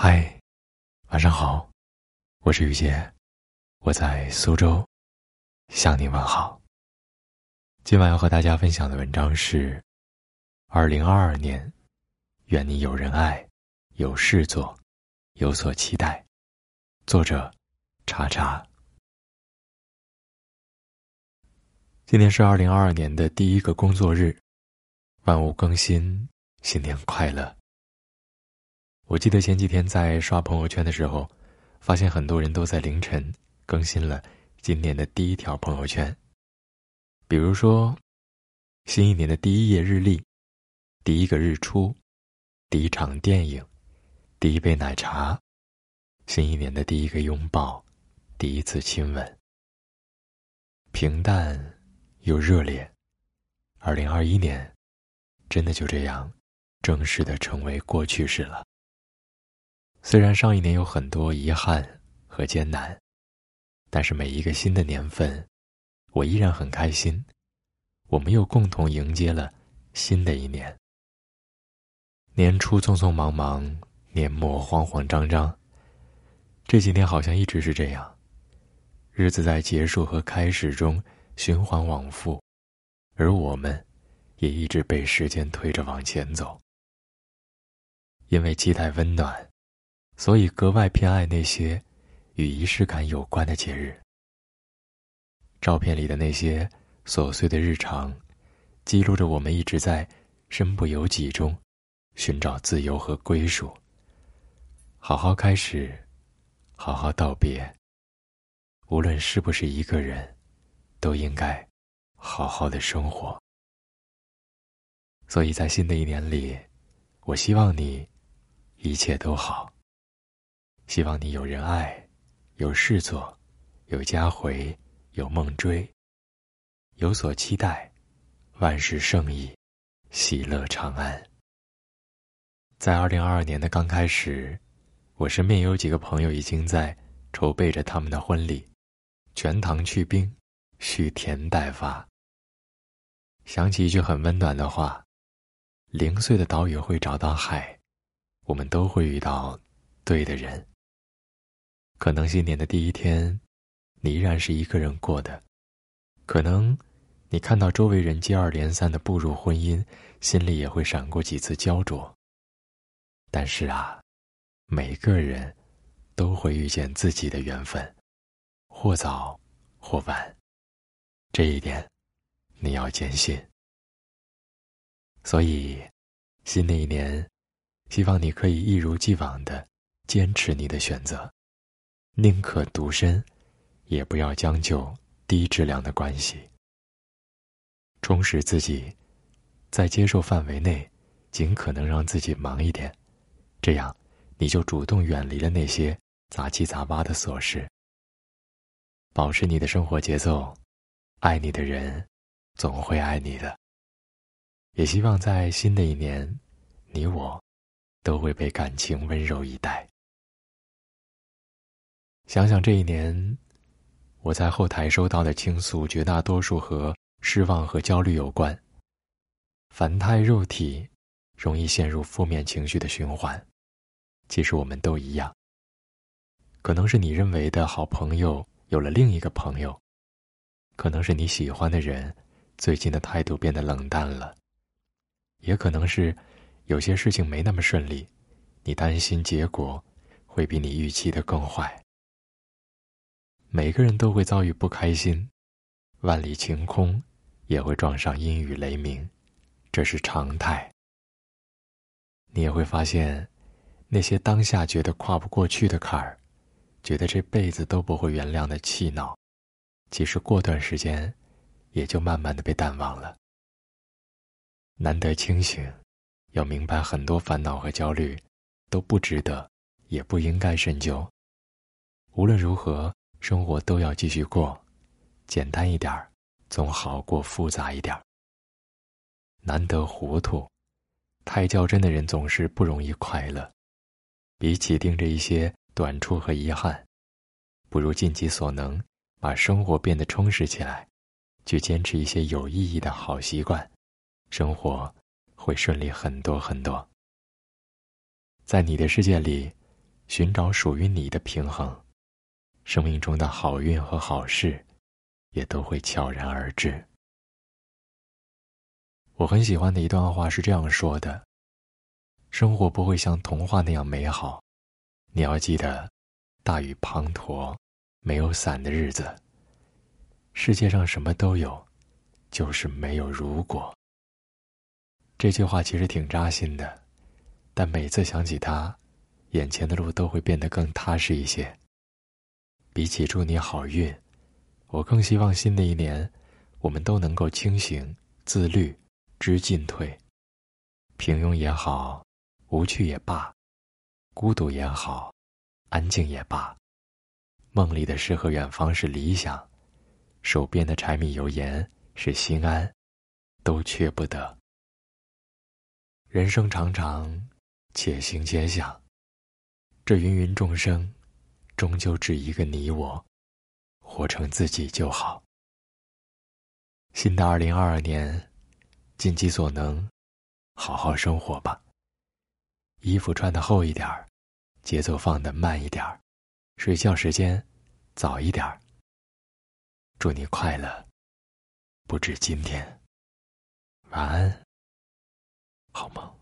嗨，晚上好，我是雨杰，我在苏州向你问好。今晚要和大家分享的文章是：二零二二年，愿你有人爱，有事做，有所期待。作者：查查。今天是二零二二年的第一个工作日，万物更新，新年快乐。我记得前几天在刷朋友圈的时候，发现很多人都在凌晨更新了今年的第一条朋友圈。比如说，新一年的第一页日历、第一个日出、第一场电影、第一杯奶茶、新一年的第一个拥抱、第一次亲吻。平淡又热烈，二零二一年真的就这样正式的成为过去式了。虽然上一年有很多遗憾和艰难，但是每一个新的年份，我依然很开心。我们又共同迎接了新的一年。年初匆匆忙忙，年末慌慌张张。这几天好像一直是这样，日子在结束和开始中循环往复，而我们，也一直被时间推着往前走。因为期待温暖。所以格外偏爱那些与仪式感有关的节日。照片里的那些琐碎的日常，记录着我们一直在身不由己中寻找自由和归属。好好开始，好好道别。无论是不是一个人，都应该好好的生活。所以在新的一年里，我希望你一切都好。希望你有人爱，有事做，有家回，有梦追，有所期待，万事胜意，喜乐长安。在二零二二年的刚开始，我身边有几个朋友已经在筹备着他们的婚礼，全堂去冰，续田待发。想起一句很温暖的话：“零碎的岛屿会找到海，我们都会遇到对的人。”可能新年的第一天，你依然是一个人过的；可能，你看到周围人接二连三的步入婚姻，心里也会闪过几次焦灼。但是啊，每个人都会遇见自己的缘分，或早，或晚，这一点你要坚信。所以，新的一年，希望你可以一如既往的坚持你的选择。宁可独身，也不要将就低质量的关系。充实自己，在接受范围内，尽可能让自己忙一点，这样你就主动远离了那些杂七杂八的琐事。保持你的生活节奏，爱你的人总会爱你的。也希望在新的一年，你我都会被感情温柔以待。想想这一年，我在后台收到的倾诉，绝大多数和失望和焦虑有关。凡胎肉体，容易陷入负面情绪的循环。其实我们都一样。可能是你认为的好朋友有了另一个朋友，可能是你喜欢的人最近的态度变得冷淡了，也可能是有些事情没那么顺利，你担心结果会比你预期的更坏。每个人都会遭遇不开心，万里晴空也会撞上阴雨雷鸣，这是常态。你也会发现，那些当下觉得跨不过去的坎儿，觉得这辈子都不会原谅的气恼，其实过段时间，也就慢慢的被淡忘了。难得清醒，要明白很多烦恼和焦虑，都不值得，也不应该深究。无论如何。生活都要继续过，简单一点儿，总好过复杂一点儿。难得糊涂，太较真的人总是不容易快乐。比起盯着一些短处和遗憾，不如尽己所能，把生活变得充实起来，去坚持一些有意义的好习惯，生活会顺利很多很多。在你的世界里，寻找属于你的平衡，生命中的好运和好事，也都会悄然而至。我很喜欢的一段话是这样说的：“生活不会像童话那样美好，你要记得，大雨滂沱，没有伞的日子。世界上什么都有，就是没有如果。”这句话其实挺扎心的，但每次想起它，眼前的路都会变得更踏实一些。比起祝你好运，我更希望新的一年，我们都能够清醒、自律。知进退，平庸也好，无趣也罢，孤独也好，安静也罢，梦里的诗和远方是理想，手边的柴米油盐是心安，都缺不得。人生长长，且行且想，这芸芸众生，终究只一个你我，活成自己就好。新的二零二二年。尽己所能，好好生活吧。衣服穿的厚一点儿，节奏放的慢一点儿，睡觉时间早一点儿。祝你快乐，不止今天。晚安，好梦。